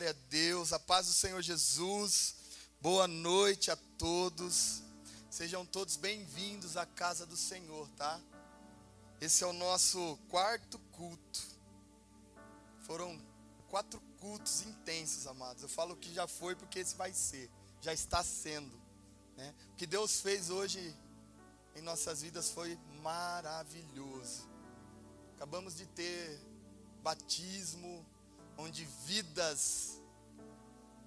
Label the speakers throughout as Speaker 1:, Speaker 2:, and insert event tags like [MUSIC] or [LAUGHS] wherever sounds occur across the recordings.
Speaker 1: Glória a Deus, a paz do Senhor Jesus. Boa noite a todos. Sejam todos bem-vindos à casa do Senhor, tá? Esse é o nosso quarto culto. Foram quatro cultos intensos, amados. Eu falo que já foi porque esse vai ser, já está sendo. Né? O que Deus fez hoje em nossas vidas foi maravilhoso. Acabamos de ter batismo, onde vidas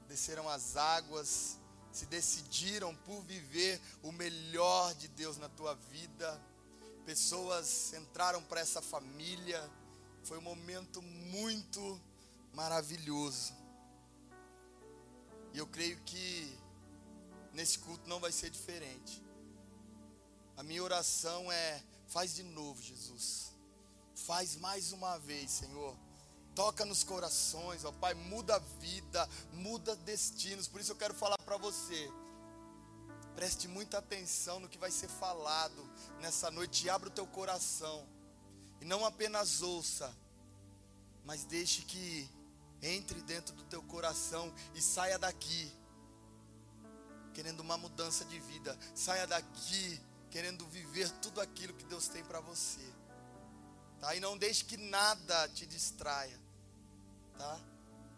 Speaker 1: desceram as águas, se decidiram por viver o melhor de Deus na tua vida. Pessoas entraram para essa família. Foi um momento muito maravilhoso. E eu creio que nesse culto não vai ser diferente. A minha oração é: faz de novo, Jesus. Faz mais uma vez, Senhor toca nos corações, ó Pai, muda a vida, muda destinos. Por isso eu quero falar para você. Preste muita atenção no que vai ser falado nessa noite e abra o teu coração. E não apenas ouça, mas deixe que entre dentro do teu coração e saia daqui querendo uma mudança de vida. Saia daqui querendo viver tudo aquilo que Deus tem para você. Tá? E não deixe que nada te distraia tá?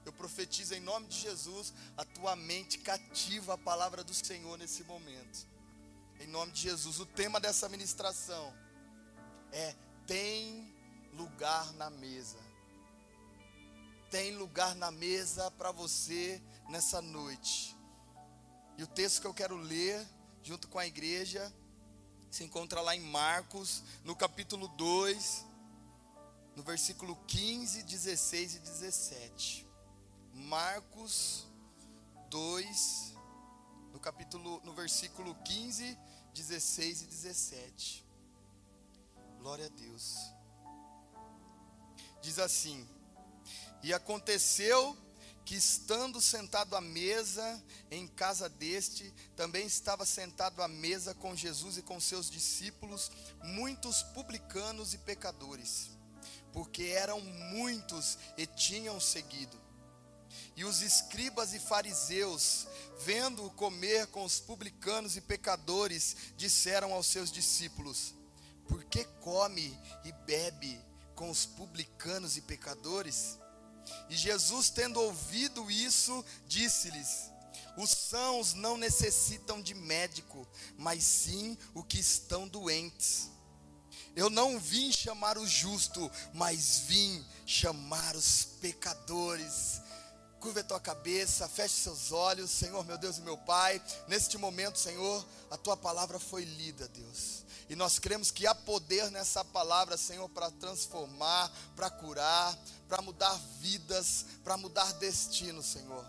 Speaker 1: Eu profetizo em nome de Jesus, a tua mente cativa a palavra do Senhor nesse momento. Em nome de Jesus, o tema dessa ministração é tem lugar na mesa. Tem lugar na mesa para você nessa noite. E o texto que eu quero ler junto com a igreja se encontra lá em Marcos, no capítulo 2, no versículo 15, 16 e 17. Marcos 2, no capítulo, no versículo 15, 16 e 17. Glória a Deus. Diz assim: E aconteceu que estando sentado à mesa em casa deste, também estava sentado à mesa com Jesus e com seus discípulos, muitos publicanos e pecadores porque eram muitos e tinham seguido. E os escribas e fariseus, vendo-o comer com os publicanos e pecadores, disseram aos seus discípulos: Por que come e bebe com os publicanos e pecadores? E Jesus, tendo ouvido isso, disse-lhes: Os sãos não necessitam de médico, mas sim o que estão doentes. Eu não vim chamar o justo, mas vim chamar os pecadores. Curva a tua cabeça, feche seus olhos, Senhor, meu Deus e meu Pai. Neste momento, Senhor, a tua palavra foi lida, Deus. E nós cremos que há poder nessa palavra, Senhor, para transformar, para curar, para mudar vidas, para mudar destino, Senhor.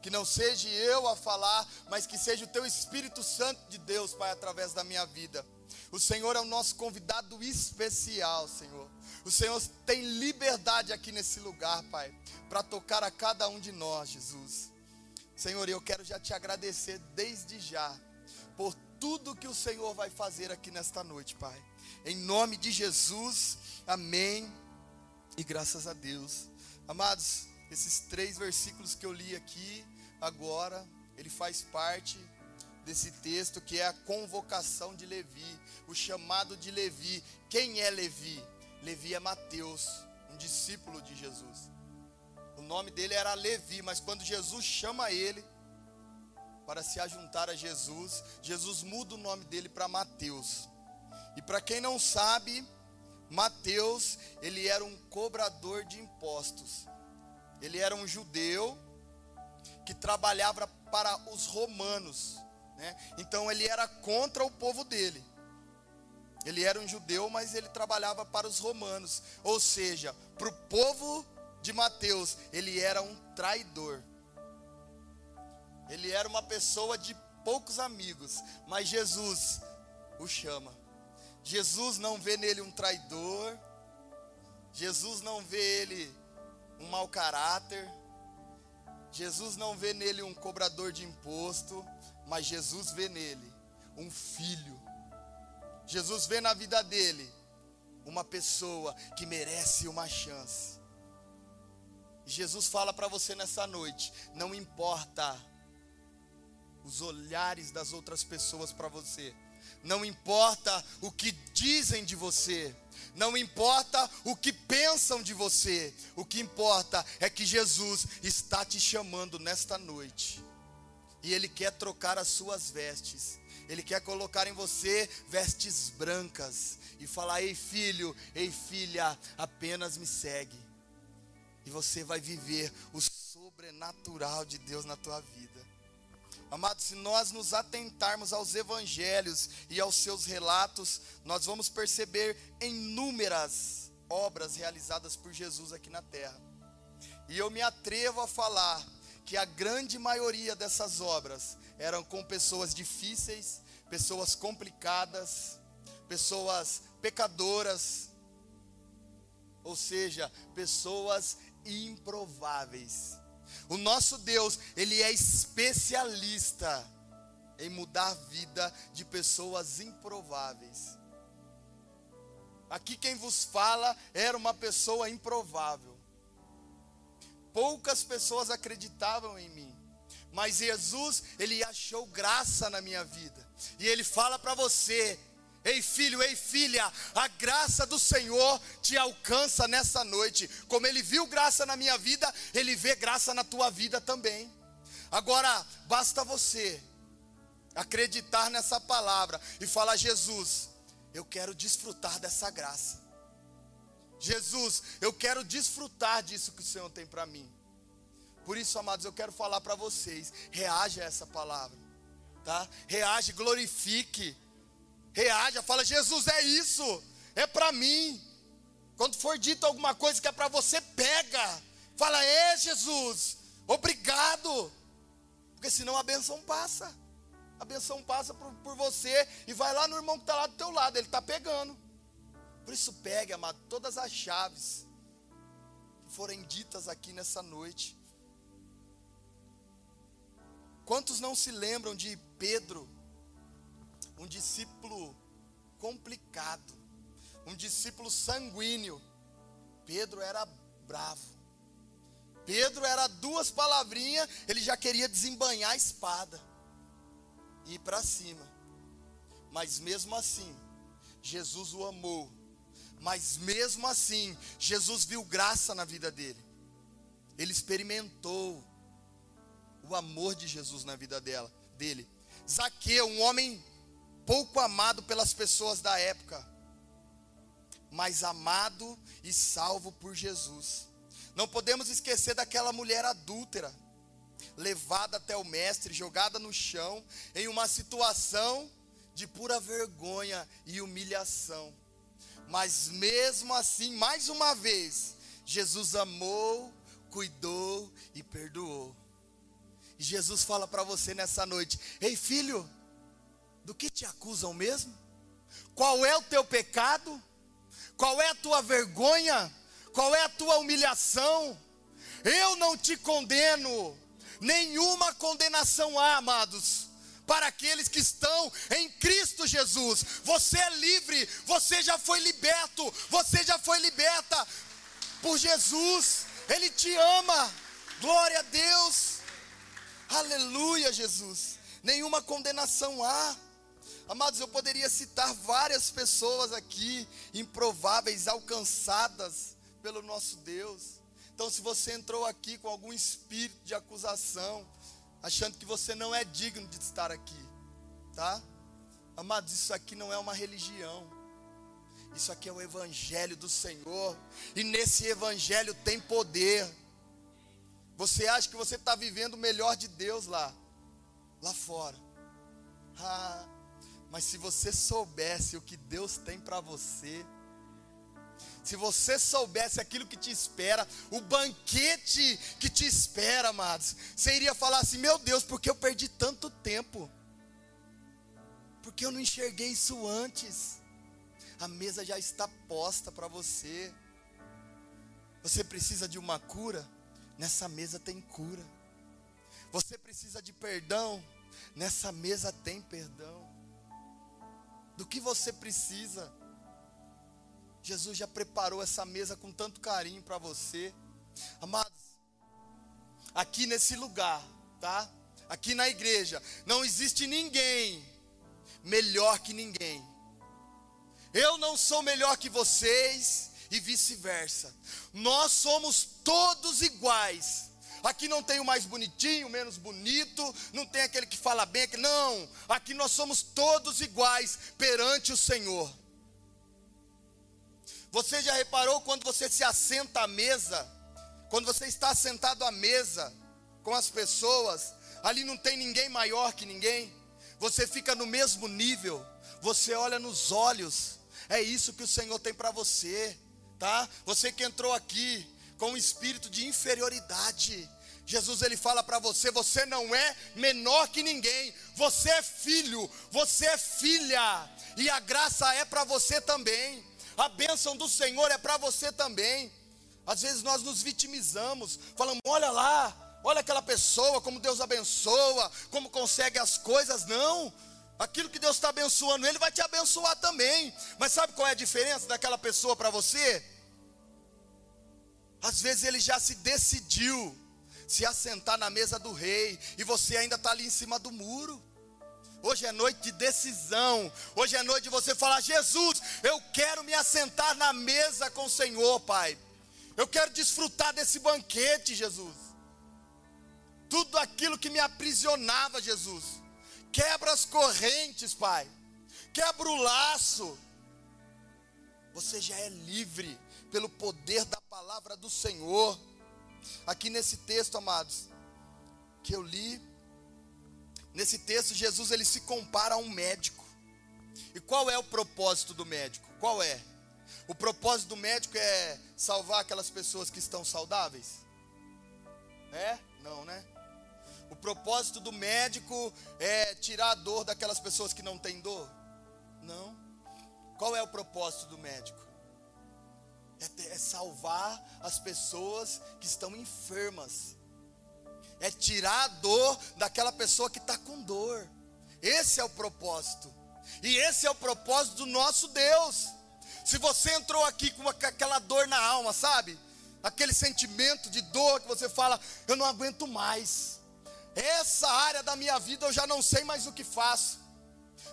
Speaker 1: Que não seja eu a falar, mas que seja o teu Espírito Santo de Deus, Pai, através da minha vida. O Senhor é o nosso convidado especial, Senhor. O Senhor tem liberdade aqui nesse lugar, Pai, para tocar a cada um de nós, Jesus. Senhor, eu quero já te agradecer desde já por tudo que o Senhor vai fazer aqui nesta noite, Pai. Em nome de Jesus, amém. E graças a Deus. Amados, esses três versículos que eu li aqui agora, ele faz parte desse texto que é a convocação de Levi, o chamado de Levi. Quem é Levi? Levi é Mateus, um discípulo de Jesus. O nome dele era Levi, mas quando Jesus chama ele para se ajuntar a Jesus, Jesus muda o nome dele para Mateus. E para quem não sabe, Mateus, ele era um cobrador de impostos. Ele era um judeu que trabalhava para os romanos. Né? Então ele era contra o povo dele. Ele era um judeu, mas ele trabalhava para os romanos. Ou seja, para o povo de Mateus, ele era um traidor. Ele era uma pessoa de poucos amigos, mas Jesus o chama. Jesus não vê nele um traidor. Jesus não vê ele um mau caráter. Jesus não vê nele um cobrador de imposto. Mas Jesus vê nele um filho. Jesus vê na vida dele uma pessoa que merece uma chance. Jesus fala para você nessa noite: não importa os olhares das outras pessoas para você, não importa o que dizem de você, não importa o que pensam de você, o que importa é que Jesus está te chamando nesta noite, e Ele quer trocar as suas vestes, Ele quer colocar em você vestes brancas, e falar: Ei filho, ei filha, apenas me segue, e você vai viver o sobrenatural de Deus na tua vida. Amados, se nós nos atentarmos aos evangelhos e aos seus relatos, nós vamos perceber inúmeras obras realizadas por Jesus aqui na terra. E eu me atrevo a falar que a grande maioria dessas obras eram com pessoas difíceis, pessoas complicadas, pessoas pecadoras, ou seja, pessoas improváveis. O nosso Deus, ele é especialista em mudar a vida de pessoas improváveis. Aqui quem vos fala era uma pessoa improvável. Poucas pessoas acreditavam em mim, mas Jesus, ele achou graça na minha vida. E ele fala para você: Ei filho, ei filha, a graça do Senhor te alcança nessa noite. Como ele viu graça na minha vida, ele vê graça na tua vida também. Agora, basta você acreditar nessa palavra e falar: Jesus, eu quero desfrutar dessa graça. Jesus, eu quero desfrutar disso que o Senhor tem para mim. Por isso, amados, eu quero falar para vocês: reaja a essa palavra, tá? Reage, glorifique reaja, fala: Jesus, é isso, é para mim. Quando for dito alguma coisa que é para você, pega. Fala: É, Jesus, obrigado. Porque senão a benção passa. A benção passa por, por você e vai lá no irmão que está lá do teu lado, ele está pegando. Por isso, pegue, amado, todas as chaves que forem ditas aqui nessa noite. Quantos não se lembram de Pedro, um discípulo complicado, um discípulo sanguíneo. Pedro era bravo. Pedro era duas palavrinhas, ele já queria desembanhar a espada e ir para cima. Mas mesmo assim, Jesus o amou. Mas mesmo assim, Jesus viu graça na vida dele. Ele experimentou o amor de Jesus na vida dela, dele. Zaqueu, um homem pouco amado pelas pessoas da época, mas amado e salvo por Jesus. Não podemos esquecer daquela mulher adúltera, levada até o mestre, jogada no chão, em uma situação de pura vergonha e humilhação. Mas mesmo assim, mais uma vez, Jesus amou, cuidou e perdoou. E Jesus fala para você nessa noite: Ei filho, do que te acusam mesmo? Qual é o teu pecado? Qual é a tua vergonha? Qual é a tua humilhação? Eu não te condeno, nenhuma condenação há, amados, para aqueles que estão em Cristo Jesus. Você é livre, você já foi liberto, você já foi liberta por Jesus, Ele te ama, glória a Deus, aleluia, Jesus. Nenhuma condenação há. Amados, eu poderia citar várias pessoas aqui, improváveis, alcançadas pelo nosso Deus. Então, se você entrou aqui com algum espírito de acusação, achando que você não é digno de estar aqui, tá? Amados, isso aqui não é uma religião. Isso aqui é o Evangelho do Senhor. E nesse Evangelho tem poder. Você acha que você está vivendo o melhor de Deus lá, lá fora. Ah, mas se você soubesse o que Deus tem para você, se você soubesse aquilo que te espera, o banquete que te espera, amados, você iria falar assim: meu Deus, porque eu perdi tanto tempo? Porque eu não enxerguei isso antes? A mesa já está posta para você. Você precisa de uma cura? Nessa mesa tem cura. Você precisa de perdão? Nessa mesa tem perdão do que você precisa. Jesus já preparou essa mesa com tanto carinho para você. Amados, aqui nesse lugar, tá? Aqui na igreja, não existe ninguém melhor que ninguém. Eu não sou melhor que vocês e vice-versa. Nós somos todos iguais. Aqui não tem o mais bonitinho, o menos bonito, não tem aquele que fala bem, aquele, não. Aqui nós somos todos iguais perante o Senhor. Você já reparou quando você se assenta à mesa, quando você está sentado à mesa com as pessoas, ali não tem ninguém maior que ninguém, você fica no mesmo nível, você olha nos olhos, é isso que o Senhor tem para você, tá? Você que entrou aqui com um espírito de inferioridade, Jesus ele fala para você: você não é menor que ninguém, você é filho, você é filha, e a graça é para você também, a bênção do Senhor é para você também. Às vezes nós nos vitimizamos, falamos: olha lá, olha aquela pessoa, como Deus abençoa, como consegue as coisas. Não, aquilo que Deus está abençoando, Ele vai te abençoar também. Mas sabe qual é a diferença daquela pessoa para você? Às vezes ele já se decidiu se assentar na mesa do rei e você ainda está ali em cima do muro. Hoje é noite de decisão. Hoje é noite de você falar: Jesus, eu quero me assentar na mesa com o Senhor, Pai. Eu quero desfrutar desse banquete, Jesus. Tudo aquilo que me aprisionava, Jesus. Quebra as correntes, Pai. Quebra o laço. Você já é livre pelo poder da palavra do Senhor. Aqui nesse texto, amados, que eu li, nesse texto Jesus ele se compara a um médico. E qual é o propósito do médico? Qual é? O propósito do médico é salvar aquelas pessoas que estão saudáveis? É? Não, né? O propósito do médico é tirar a dor daquelas pessoas que não têm dor? Não. Qual é o propósito do médico? é, é salvar as pessoas que estão enfermas, é tirar a dor daquela pessoa que está com dor. Esse é o propósito, e esse é o propósito do nosso Deus. Se você entrou aqui com aquela dor na alma, sabe? Aquele sentimento de dor que você fala, eu não aguento mais. Essa área da minha vida eu já não sei mais o que faço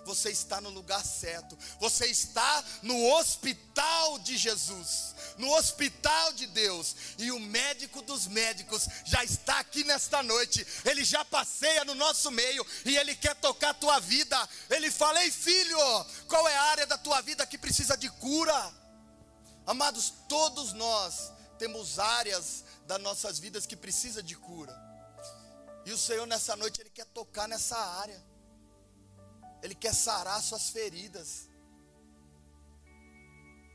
Speaker 1: você está no lugar certo. Você está no hospital de Jesus, no hospital de Deus. E o médico dos médicos já está aqui nesta noite. Ele já passeia no nosso meio e ele quer tocar a tua vida. Ele fala: "Ei, filho, qual é a área da tua vida que precisa de cura?" Amados, todos nós temos áreas das nossas vidas que precisa de cura. E o Senhor nessa noite ele quer tocar nessa área. Ele quer sarar suas feridas.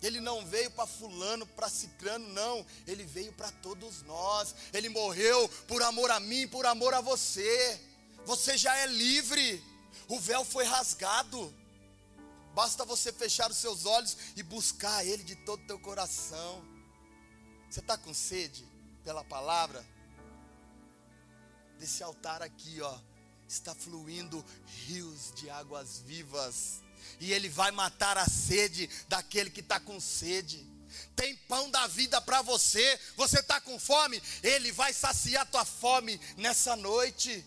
Speaker 1: Ele não veio para fulano, para cicrano, não. Ele veio para todos nós. Ele morreu por amor a mim, por amor a você. Você já é livre. O véu foi rasgado. Basta você fechar os seus olhos e buscar Ele de todo o teu coração. Você está com sede pela palavra? Desse altar aqui, ó está fluindo rios de águas vivas, e Ele vai matar a sede daquele que está com sede. Tem pão da vida para você, você está com fome, Ele vai saciar tua fome nessa noite.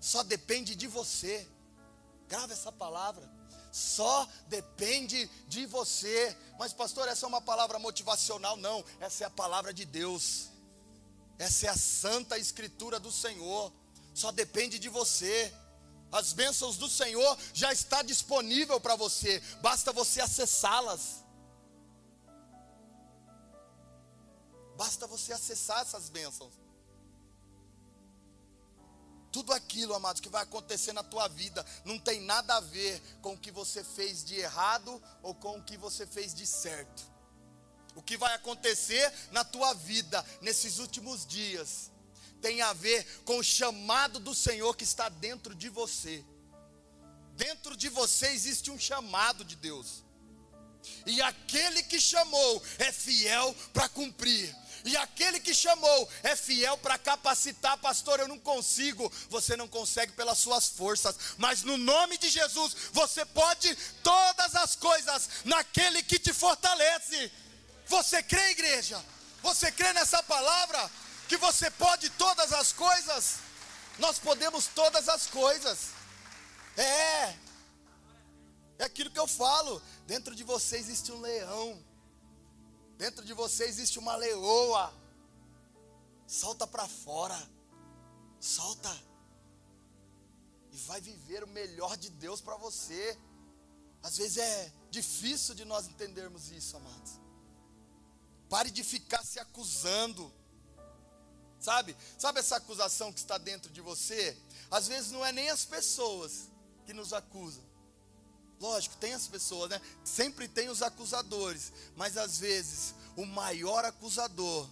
Speaker 1: Só depende de você, grava essa palavra. Só depende de você. Mas, pastor, essa é uma palavra motivacional? Não, essa é a palavra de Deus. Essa é a santa escritura do Senhor só depende de você. As bênçãos do Senhor já está disponível para você, basta você acessá-las. Basta você acessar essas bênçãos. Tudo aquilo, amados, que vai acontecer na tua vida não tem nada a ver com o que você fez de errado ou com o que você fez de certo. O que vai acontecer na tua vida nesses últimos dias tem a ver com o chamado do Senhor que está dentro de você. Dentro de você existe um chamado de Deus. E aquele que chamou é fiel para cumprir. E aquele que chamou é fiel para capacitar, pastor. Eu não consigo, você não consegue pelas suas forças, mas no nome de Jesus, você pode todas as coisas naquele que te fortalece. Você crê, igreja? Você crê nessa palavra? que você pode todas as coisas? Nós podemos todas as coisas. É. É aquilo que eu falo. Dentro de você existe um leão. Dentro de você existe uma leoa. Solta para fora. Solta. E vai viver o melhor de Deus para você. Às vezes é difícil de nós entendermos isso, amados. Pare de ficar se acusando. Sabe? Sabe essa acusação que está dentro de você? Às vezes não é nem as pessoas que nos acusam. Lógico, tem as pessoas, né? Sempre tem os acusadores, mas às vezes o maior acusador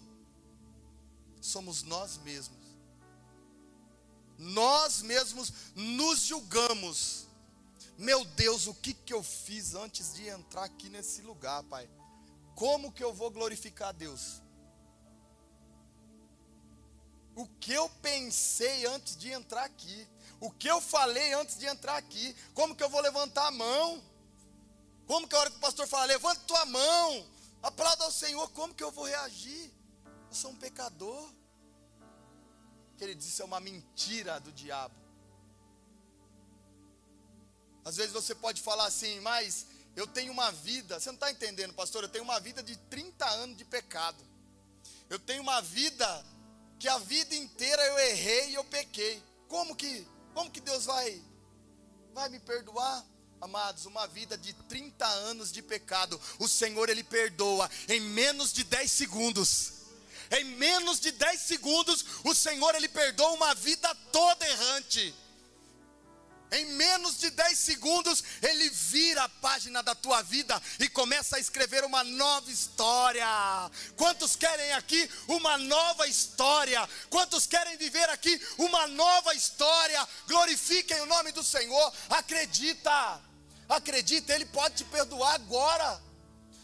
Speaker 1: somos nós mesmos. Nós mesmos nos julgamos. Meu Deus, o que que eu fiz antes de entrar aqui nesse lugar, Pai? Como que eu vou glorificar a Deus? O que eu pensei antes de entrar aqui? O que eu falei antes de entrar aqui? Como que eu vou levantar a mão? Como que a hora que o pastor fala, levanta tua mão, aplauda ao Senhor, como que eu vou reagir? Eu sou um pecador. Queridos, isso é uma mentira do diabo. Às vezes você pode falar assim, mas eu tenho uma vida, você não está entendendo, pastor? Eu tenho uma vida de 30 anos de pecado. Eu tenho uma vida que a vida inteira eu errei e eu pequei. Como que, como que Deus vai vai me perdoar? Amados, uma vida de 30 anos de pecado, o Senhor ele perdoa em menos de 10 segundos. Em menos de 10 segundos, o Senhor ele perdoa uma vida toda errante. Em menos de 10 segundos, ele vira a página da tua vida e começa a escrever uma nova história. Quantos querem aqui uma nova história? Quantos querem viver aqui uma nova história? Glorifiquem o nome do Senhor. Acredita, acredita, Ele pode te perdoar agora.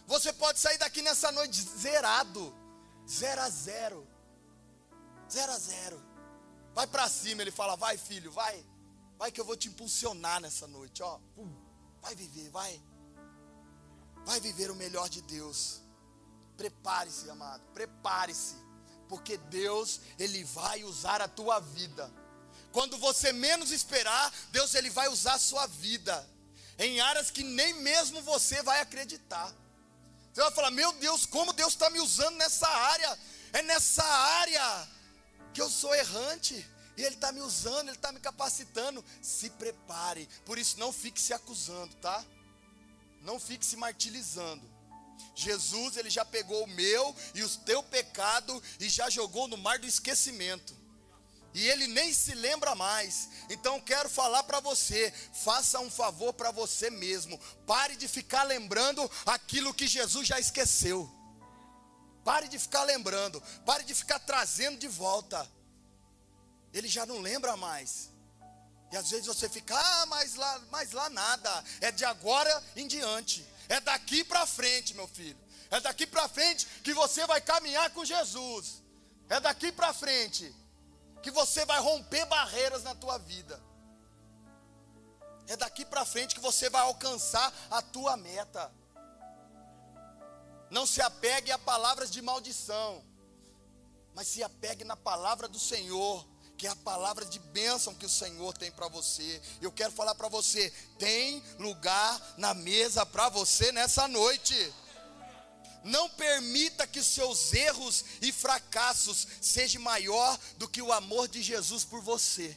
Speaker 1: Você pode sair daqui nessa noite zerado, zero a zero, zero a zero. Vai para cima, Ele fala: Vai, filho, vai. Vai que eu vou te impulsionar nessa noite, ó. Vai viver, vai. Vai viver o melhor de Deus. Prepare-se, amado. Prepare-se, porque Deus ele vai usar a tua vida. Quando você menos esperar, Deus ele vai usar a sua vida em áreas que nem mesmo você vai acreditar. Você vai falar: "Meu Deus, como Deus está me usando nessa área? É nessa área que eu sou errante." E Ele está me usando, Ele está me capacitando. Se prepare. Por isso, não fique se acusando, tá? Não fique se martirizando. Jesus, Ele já pegou o meu e o teu pecado e já jogou no mar do esquecimento. E Ele nem se lembra mais. Então, quero falar para você: faça um favor para você mesmo. Pare de ficar lembrando aquilo que Jesus já esqueceu. Pare de ficar lembrando. Pare de ficar trazendo de volta ele já não lembra mais. E às vezes você fica, ah, mas lá, mas lá nada. É de agora em diante. É daqui para frente, meu filho. É daqui para frente que você vai caminhar com Jesus. É daqui para frente que você vai romper barreiras na tua vida. É daqui para frente que você vai alcançar a tua meta. Não se apegue a palavras de maldição, mas se apegue na palavra do Senhor que é a palavra de bênção que o Senhor tem para você. Eu quero falar para você: tem lugar na mesa para você nessa noite. Não permita que os seus erros e fracassos sejam maior do que o amor de Jesus por você.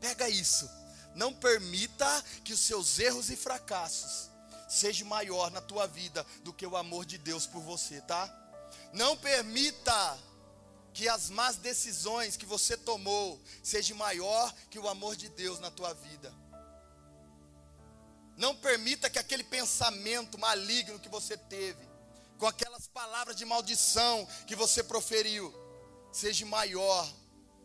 Speaker 1: Pega isso. Não permita que os seus erros e fracassos sejam maior na tua vida do que o amor de Deus por você, tá? Não permita que as más decisões que você tomou seja maior que o amor de Deus na tua vida. Não permita que aquele pensamento maligno que você teve, com aquelas palavras de maldição que você proferiu, seja maior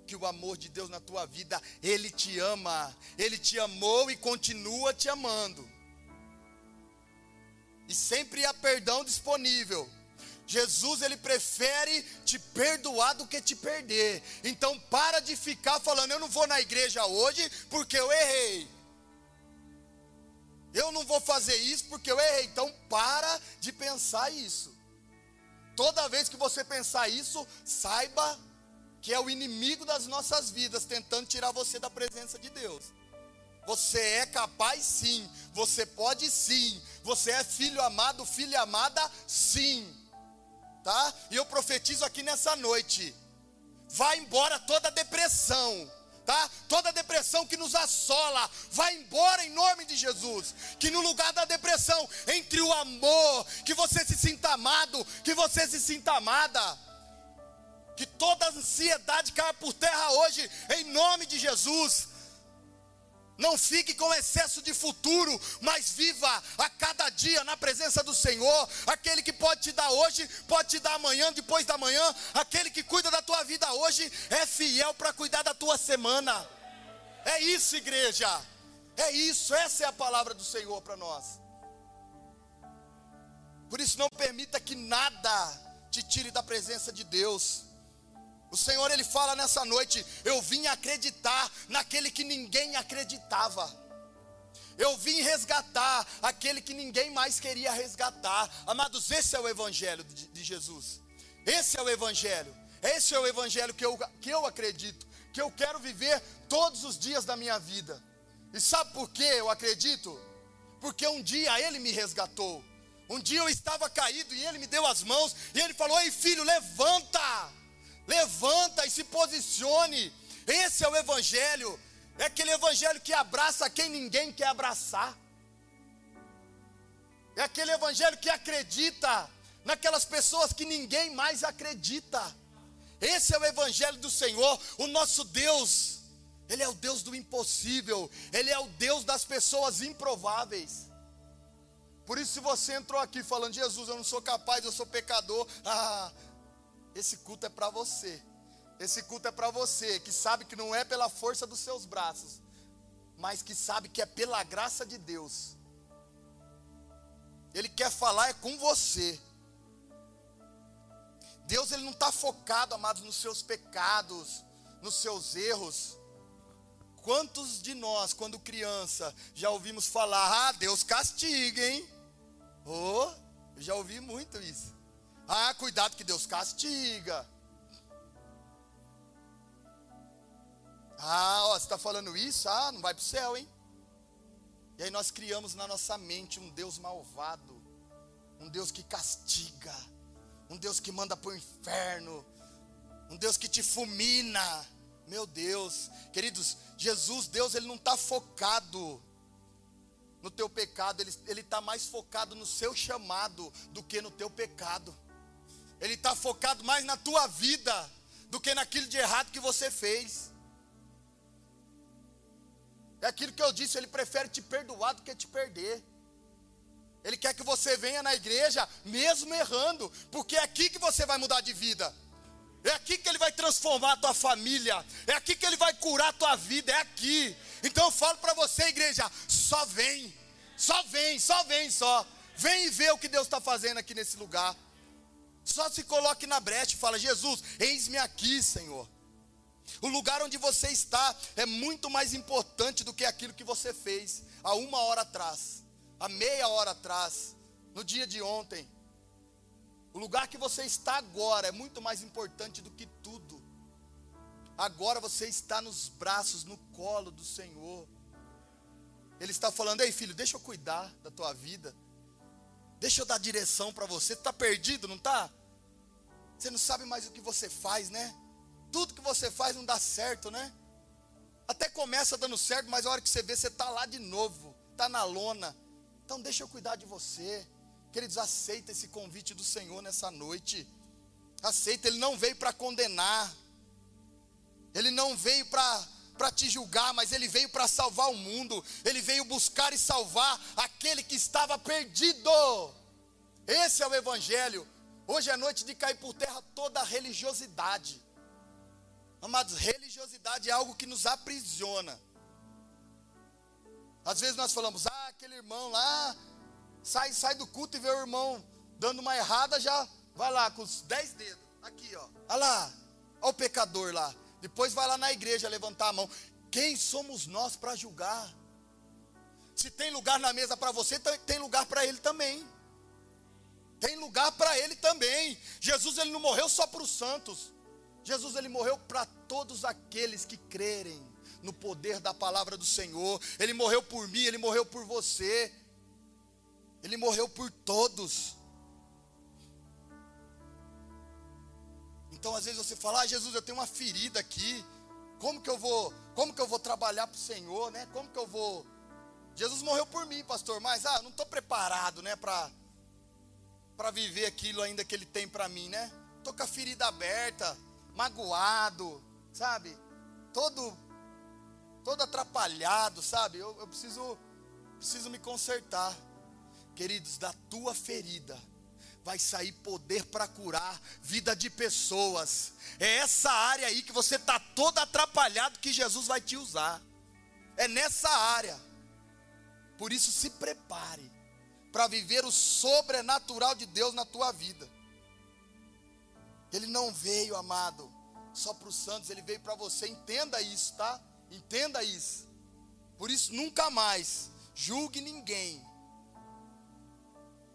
Speaker 1: que o amor de Deus na tua vida. Ele te ama, ele te amou e continua te amando. E sempre há perdão disponível Jesus ele prefere te perdoar do que te perder. Então para de ficar falando eu não vou na igreja hoje porque eu errei. Eu não vou fazer isso porque eu errei. Então para de pensar isso. Toda vez que você pensar isso, saiba que é o inimigo das nossas vidas, tentando tirar você da presença de Deus. Você é capaz sim, você pode sim, você é filho amado, filha amada sim, tá? E eu profetizo aqui nessa noite: vai embora toda depressão, tá? Toda depressão que nos assola, vai embora em nome de Jesus. Que no lugar da depressão entre o amor, que você se sinta amado, que você se sinta amada que toda ansiedade caia por terra hoje, em nome de Jesus. Não fique com excesso de futuro, mas viva a cada dia na presença do Senhor. Aquele que pode te dar hoje, pode te dar amanhã, depois da manhã. Aquele que cuida da tua vida hoje é fiel para cuidar da tua semana. É isso, igreja. É isso, essa é a palavra do Senhor para nós. Por isso, não permita que nada te tire da presença de Deus. O Senhor ele fala nessa noite: eu vim acreditar naquele que ninguém acreditava. Eu vim resgatar aquele que ninguém mais queria resgatar. Amados, esse é o evangelho de, de Jesus. Esse é o evangelho. Esse é o evangelho que eu, que eu acredito, que eu quero viver todos os dias da minha vida. E sabe por que eu acredito? Porque um dia ele me resgatou. Um dia eu estava caído e ele me deu as mãos e ele falou: "Ei, filho, levanta!" Levanta e se posicione. Esse é o Evangelho. É aquele Evangelho que abraça quem ninguém quer abraçar. É aquele Evangelho que acredita naquelas pessoas que ninguém mais acredita. Esse é o Evangelho do Senhor, o nosso Deus. Ele é o Deus do impossível, Ele é o Deus das pessoas improváveis. Por isso, se você entrou aqui falando, Jesus, eu não sou capaz, eu sou pecador, [LAUGHS] ah, esse culto é para você. Esse culto é para você que sabe que não é pela força dos seus braços, mas que sabe que é pela graça de Deus. Ele quer falar é com você. Deus ele não está focado, amados, nos seus pecados, nos seus erros. Quantos de nós, quando criança, já ouvimos falar: Ah, Deus castiga, hein? Oh, eu já ouvi muito isso. Ah, cuidado que Deus castiga. Ah, ó, você está falando isso? Ah, não vai para o céu, hein? E aí nós criamos na nossa mente um Deus malvado, um Deus que castiga, um Deus que manda para o inferno, um Deus que te fulmina. Meu Deus, queridos, Jesus, Deus, Ele não está focado no teu pecado, Ele está mais focado no seu chamado do que no teu pecado. Ele está focado mais na tua vida do que naquilo de errado que você fez. É aquilo que eu disse, ele prefere te perdoar do que te perder. Ele quer que você venha na igreja, mesmo errando, porque é aqui que você vai mudar de vida. É aqui que ele vai transformar a tua família. É aqui que ele vai curar a tua vida. É aqui. Então eu falo para você, igreja, só vem. Só vem, só vem, só. Vem e vê o que Deus está fazendo aqui nesse lugar. Só se coloque na brecha e fala: Jesus, eis-me aqui, Senhor. O lugar onde você está é muito mais importante do que aquilo que você fez há uma hora atrás, há meia hora atrás, no dia de ontem. O lugar que você está agora é muito mais importante do que tudo. Agora você está nos braços, no colo do Senhor. Ele está falando: Ei, filho, deixa eu cuidar da tua vida. Deixa eu dar direção para você. Você está perdido, não está? Você não sabe mais o que você faz, né? Tudo que você faz não dá certo, né? Até começa dando certo, mas a hora que você vê, você está lá de novo, está na lona. Então deixa eu cuidar de você. Queridos, aceita esse convite do Senhor nessa noite. Aceita, Ele não veio para condenar. Ele não veio para para te julgar, mas ele veio para salvar o mundo. Ele veio buscar e salvar aquele que estava perdido. Esse é o evangelho. Hoje é noite de cair por terra toda a religiosidade. Amados, religiosidade é algo que nos aprisiona. Às vezes nós falamos, ah, aquele irmão lá, sai, sai do culto e vê o irmão dando uma errada, já vai lá com os dez dedos. Aqui, ó. Olha lá, olha o pecador lá. Depois vai lá na igreja levantar a mão. Quem somos nós para julgar? Se tem lugar na mesa para você, tem lugar para ele também tem lugar para ele também. Jesus ele não morreu só para os santos. Jesus ele morreu para todos aqueles que crerem no poder da palavra do Senhor. Ele morreu por mim, ele morreu por você. Ele morreu por todos. Então, às vezes você fala: "Ah, Jesus, eu tenho uma ferida aqui. Como que eu vou, como que eu vou trabalhar para o Senhor, né? Como que eu vou Jesus morreu por mim, pastor, mas ah, não estou preparado, né, para para viver aquilo ainda que ele tem para mim, né? Tô com a ferida aberta, magoado, sabe? Todo todo atrapalhado, sabe? Eu, eu preciso preciso me consertar. Queridos, da tua ferida vai sair poder para curar vida de pessoas. É essa área aí que você está todo atrapalhado que Jesus vai te usar. É nessa área. Por isso, se prepare para viver o sobrenatural de Deus na tua vida. Ele não veio, amado, só para os santos, ele veio para você. Entenda isso, tá? Entenda isso. Por isso, nunca mais julgue ninguém.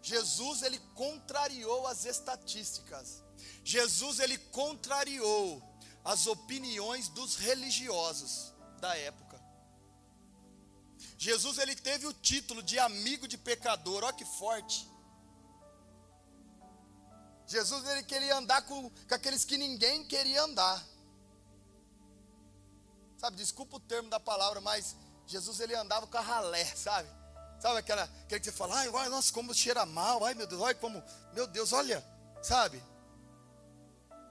Speaker 1: Jesus, ele contrariou as estatísticas. Jesus, ele contrariou as opiniões dos religiosos da época. Jesus ele teve o título de amigo de pecador, olha que forte. Jesus ele queria andar com, com aqueles que ninguém queria andar. Sabe, desculpa o termo da palavra, mas Jesus ele andava com a ralé, sabe? Sabe aquela, aquele que você fala, ai, ai, nossa, como cheira mal, ai meu Deus, olha como, meu Deus, olha, sabe?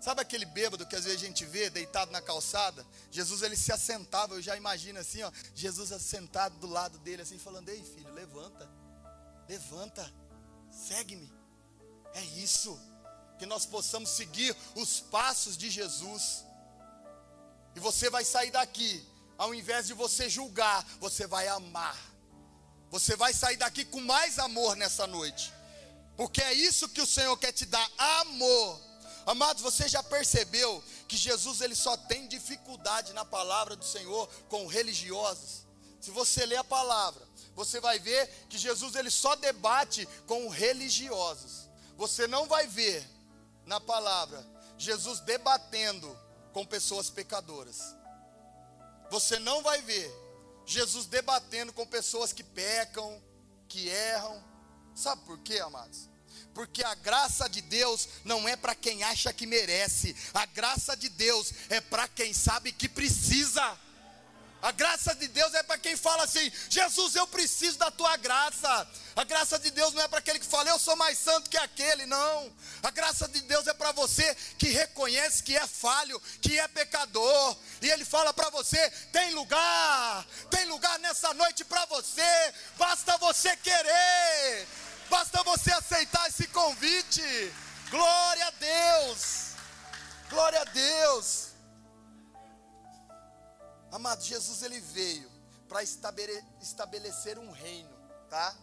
Speaker 1: Sabe aquele bêbado que às vezes a gente vê deitado na calçada? Jesus ele se assentava, eu já imagino assim, ó, Jesus assentado do lado dele assim falando: "Ei, filho, levanta. Levanta. Segue-me". É isso. Que nós possamos seguir os passos de Jesus. E você vai sair daqui, ao invés de você julgar, você vai amar. Você vai sair daqui com mais amor nessa noite. Porque é isso que o Senhor quer te dar, amor Amados, você já percebeu que Jesus ele só tem dificuldade na palavra do Senhor com religiosos? Se você ler a palavra, você vai ver que Jesus ele só debate com religiosos. Você não vai ver na palavra Jesus debatendo com pessoas pecadoras. Você não vai ver Jesus debatendo com pessoas que pecam, que erram. Sabe por quê, amados? porque a graça de Deus não é para quem acha que merece, a graça de Deus é para quem sabe que precisa. A graça de Deus é para quem fala assim: Jesus, eu preciso da tua graça. A graça de Deus não é para aquele que fala, eu sou mais santo que aquele, não. A graça de Deus é para você que reconhece que é falho, que é pecador. E Ele fala para você: tem lugar, tem lugar nessa noite para você, basta você querer. Basta você aceitar esse convite. Glória a Deus. Glória a Deus. Amado, Jesus ele veio para estabelecer um reino, tá?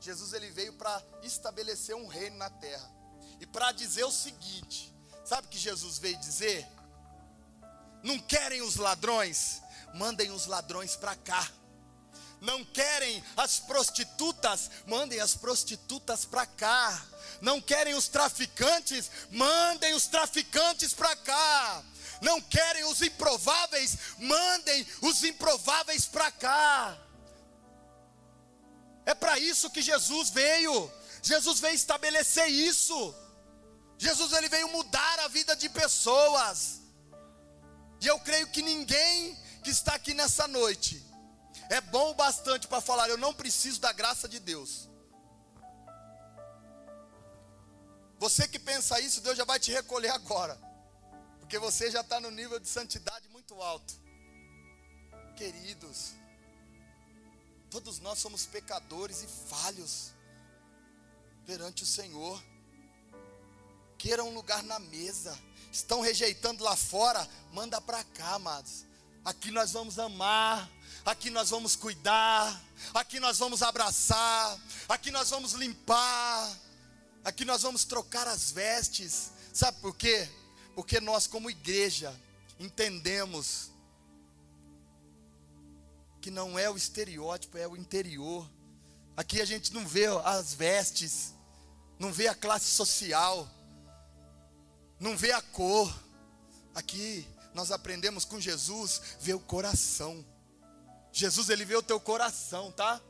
Speaker 1: Jesus ele veio para estabelecer um reino na terra. E para dizer o seguinte, sabe o que Jesus veio dizer? Não querem os ladrões? Mandem os ladrões para cá não querem as prostitutas, mandem as prostitutas para cá. Não querem os traficantes, mandem os traficantes para cá. Não querem os improváveis, mandem os improváveis para cá. É para isso que Jesus veio. Jesus veio estabelecer isso. Jesus ele veio mudar a vida de pessoas. E eu creio que ninguém que está aqui nessa noite é bom o bastante para falar: eu não preciso da graça de Deus. Você que pensa isso, Deus já vai te recolher agora, porque você já está no nível de santidade muito alto. Queridos, todos nós somos pecadores e falhos perante o Senhor. Queira um lugar na mesa. Estão rejeitando lá fora, manda para cá, amados. Aqui nós vamos amar, aqui nós vamos cuidar, aqui nós vamos abraçar, aqui nós vamos limpar, aqui nós vamos trocar as vestes. Sabe por quê? Porque nós, como igreja, entendemos que não é o estereótipo, é o interior. Aqui a gente não vê as vestes, não vê a classe social, não vê a cor, Aqui nós aprendemos com Jesus ver o coração. Jesus ele vê o teu coração, tá?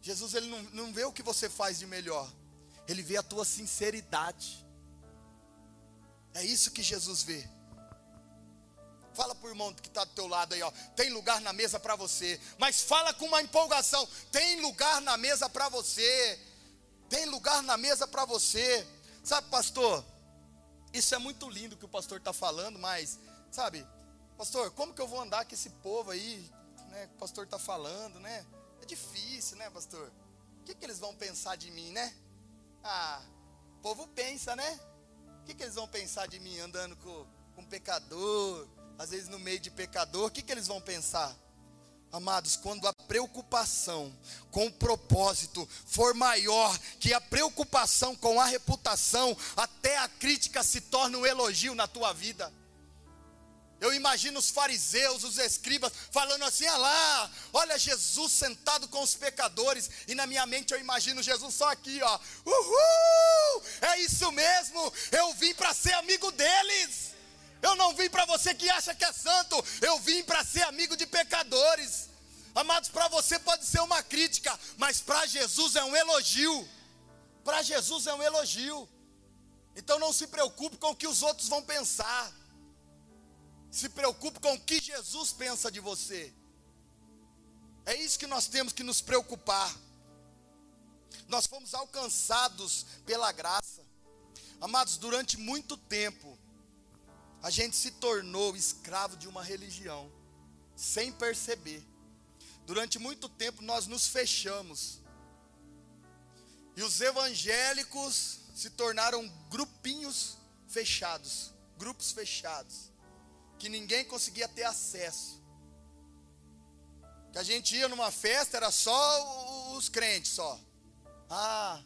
Speaker 1: Jesus ele não, não vê o que você faz de melhor. Ele vê a tua sinceridade. É isso que Jesus vê. Fala para o irmão que está do teu lado aí, ó. Tem lugar na mesa para você. Mas fala com uma empolgação. Tem lugar na mesa para você. Tem lugar na mesa para você. Sabe, pastor? Isso é muito lindo que o pastor está falando, mas, sabe, pastor, como que eu vou andar com esse povo aí, né? Que o pastor está falando, né? É difícil, né, pastor? O que, que eles vão pensar de mim, né? Ah, o povo pensa, né? O que, que eles vão pensar de mim andando com, com pecador, às vezes no meio de pecador? O que, que eles vão pensar? Amados, quando a preocupação com o propósito for maior que a preocupação com a reputação, até a crítica se torna um elogio na tua vida. Eu imagino os fariseus, os escribas, falando assim: ah lá, olha Jesus sentado com os pecadores, e na minha mente eu imagino Jesus só aqui, ó, uhul, é isso mesmo, eu vim para ser amigo deles. Eu não vim para você que acha que é santo, eu vim para ser amigo de pecadores. Amados, para você pode ser uma crítica, mas para Jesus é um elogio. Para Jesus é um elogio. Então não se preocupe com o que os outros vão pensar. Se preocupe com o que Jesus pensa de você. É isso que nós temos que nos preocupar. Nós fomos alcançados pela graça. Amados, durante muito tempo, a gente se tornou escravo de uma religião, sem perceber. Durante muito tempo nós nos fechamos. E os evangélicos se tornaram grupinhos fechados, grupos fechados que ninguém conseguia ter acesso. Que a gente ia numa festa, era só os crentes só. Ah,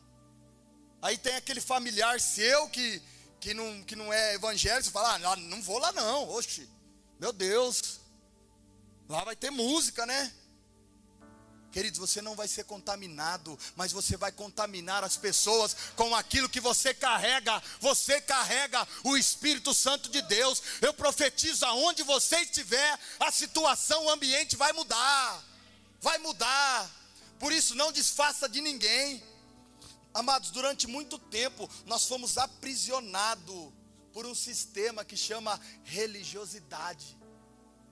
Speaker 1: aí tem aquele familiar seu que, que, não, que não é evangélico, você fala, ah, não vou lá não, oxe, meu Deus, lá vai ter música, né? Queridos, você não vai ser contaminado, mas você vai contaminar as pessoas com aquilo que você carrega. Você carrega o Espírito Santo de Deus. Eu profetizo aonde você estiver, a situação, o ambiente vai mudar. Vai mudar. Por isso, não desfaça de ninguém. Amados, durante muito tempo nós fomos aprisionados por um sistema que chama religiosidade.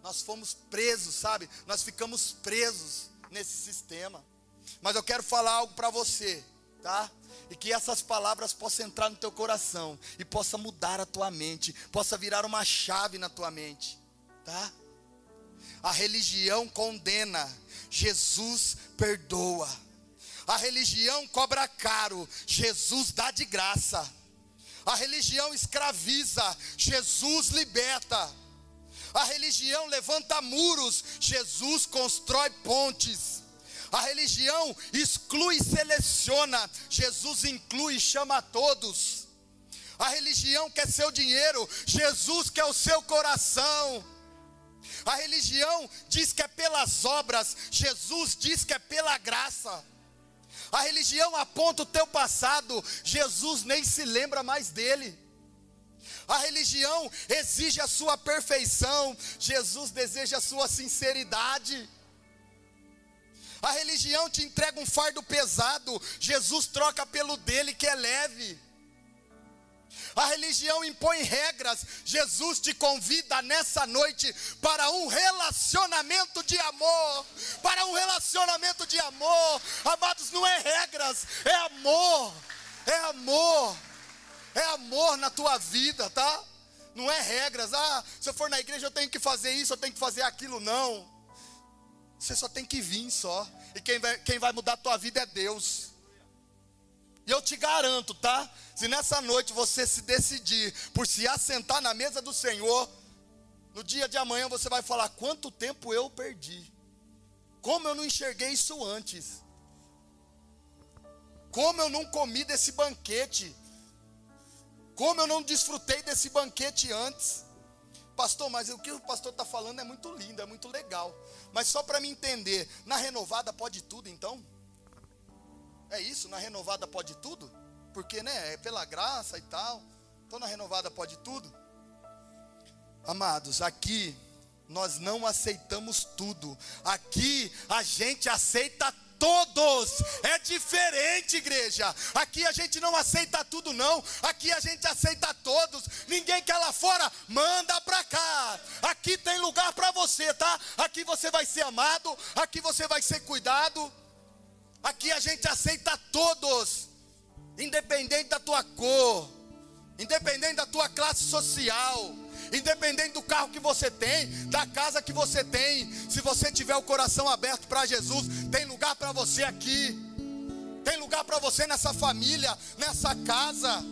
Speaker 1: Nós fomos presos, sabe? Nós ficamos presos nesse sistema. Mas eu quero falar algo para você, tá? E que essas palavras possam entrar no teu coração e possa mudar a tua mente, possa virar uma chave na tua mente, tá? A religião condena, Jesus perdoa. A religião cobra caro, Jesus dá de graça. A religião escraviza, Jesus liberta. A religião levanta muros, Jesus constrói pontes. A religião exclui e seleciona, Jesus inclui e chama a todos. A religião quer seu dinheiro, Jesus quer o seu coração. A religião diz que é pelas obras, Jesus diz que é pela graça. A religião aponta o teu passado, Jesus nem se lembra mais dele. A religião exige a sua perfeição, Jesus deseja a sua sinceridade. A religião te entrega um fardo pesado, Jesus troca pelo dele que é leve. A religião impõe regras, Jesus te convida nessa noite para um relacionamento de amor. Para um relacionamento de amor, amados, não é regras, é amor, é amor é amor na tua vida, tá? Não é regras, ah, se eu for na igreja eu tenho que fazer isso, eu tenho que fazer aquilo, não. Você só tem que vir só. E quem vai, quem vai mudar a tua vida é Deus. E eu te garanto, tá? Se nessa noite você se decidir por se assentar na mesa do Senhor, no dia de amanhã você vai falar: quanto tempo eu perdi? Como eu não enxerguei isso antes? Como eu não comi desse banquete? Como eu não desfrutei desse banquete antes? Pastor, mas o que o pastor está falando é muito lindo, é muito legal. Mas só para me entender, na renovada pode tudo então? É isso, na renovada pode tudo? Porque, né, é pela graça e tal. Então na renovada pode tudo? Amados, aqui nós não aceitamos tudo. Aqui a gente aceita todos. É diferente, igreja. Aqui a gente não aceita tudo, não. Aqui a gente aceita todos. Ninguém quer lá fora, manda para cá. Aqui tem lugar para você, tá? Aqui você vai ser amado. Aqui você vai ser cuidado. Aqui a gente aceita todos, independente da tua cor, independente da tua classe social independente do carro que você tem, da casa que você tem, se você tiver o coração aberto para Jesus, tem lugar para você aqui, tem lugar para você nessa família, nessa casa.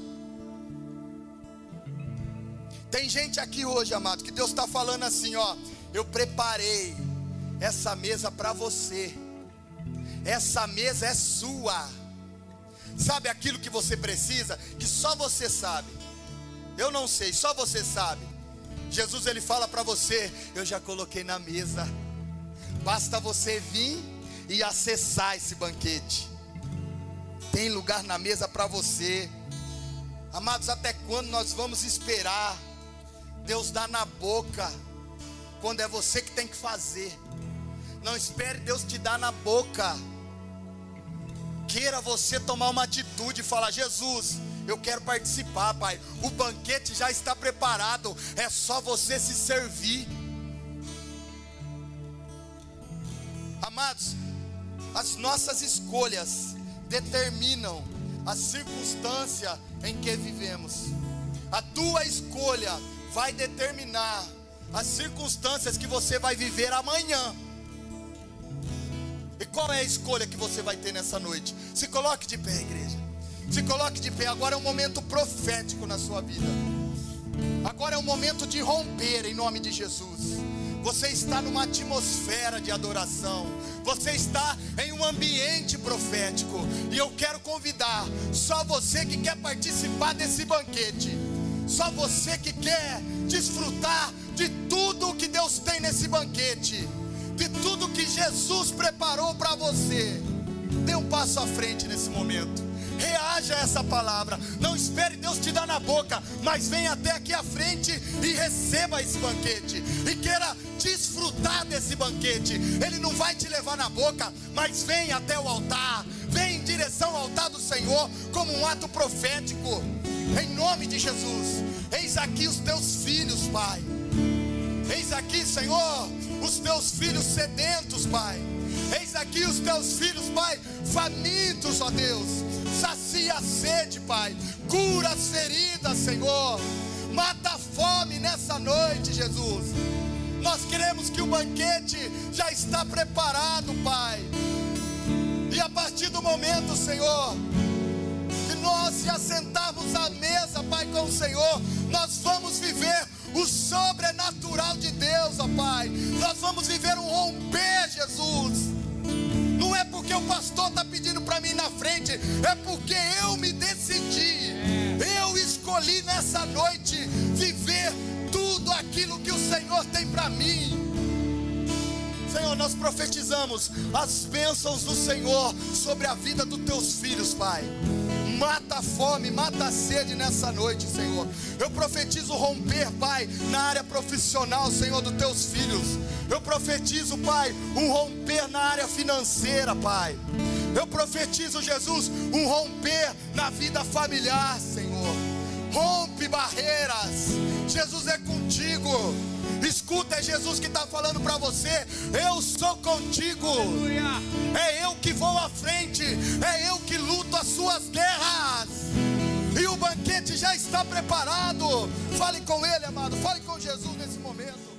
Speaker 1: Tem gente aqui hoje, amado, que Deus está falando assim: ó, eu preparei essa mesa para você, essa mesa é sua. Sabe aquilo que você precisa, que só você sabe. Eu não sei, só você sabe. Jesus ele fala para você: Eu já coloquei na mesa, basta você vir e acessar esse banquete. Tem lugar na mesa para você. Amados, até quando nós vamos esperar? Deus dá na boca, quando é você que tem que fazer. Não espere Deus te dar na boca. Queira você tomar uma atitude e falar: Jesus, eu quero participar, Pai. O banquete já está preparado, é só você se servir. Amados, as nossas escolhas determinam a circunstância em que vivemos. A tua escolha vai determinar as circunstâncias que você vai viver amanhã. E qual é a escolha que você vai ter nessa noite? Se coloque de pé, igreja. Se coloque de pé. Agora é um momento profético na sua vida. Agora é um momento de romper em nome de Jesus. Você está numa atmosfera de adoração. Você está em um ambiente profético. E eu quero convidar só você que quer participar desse banquete. Só você que quer desfrutar de tudo que Deus tem nesse banquete. De tudo que Jesus preparou para você. Dê um passo à frente nesse momento. Reaja a essa palavra. Não espere Deus te dar na boca, mas venha até aqui à frente e receba esse banquete. E queira desfrutar desse banquete. Ele não vai te levar na boca, mas vem até o altar. Vem em direção ao altar do Senhor como um ato profético. Em nome de Jesus. Eis aqui os teus filhos, Pai. Eis aqui, Senhor, os teus filhos sedentos, Pai. Eis aqui os teus filhos, Pai, famintos, ó Deus sacia a sede, Pai. Cura as feridas, Senhor. Mata a fome nessa noite, Jesus. Nós queremos que o banquete já está preparado, Pai. E a partir do momento, Senhor, que nós se assentarmos à mesa, Pai, com o Senhor, nós vamos viver o sobrenatural de Deus, ó Pai. Nós vamos viver um romper, Jesus porque o pastor está pedindo para mim na frente, é porque eu me decidi. Eu escolhi nessa noite viver tudo aquilo que o Senhor tem para mim. Senhor, nós profetizamos as bênçãos do Senhor sobre a vida dos teus filhos, Pai. Mata a fome, mata a sede nessa noite, Senhor. Eu profetizo romper, Pai, na área profissional, Senhor, dos teus filhos. Eu profetizo, Pai, um romper na área financeira, Pai. Eu profetizo, Jesus, um romper na vida familiar, Senhor. Rompe barreiras. Jesus é contigo. Escuta, é Jesus que está falando para você. Eu sou contigo. É eu que vou à frente. É eu que luto as suas guerras. E o banquete já está preparado. Fale com Ele, amado. Fale com Jesus nesse momento.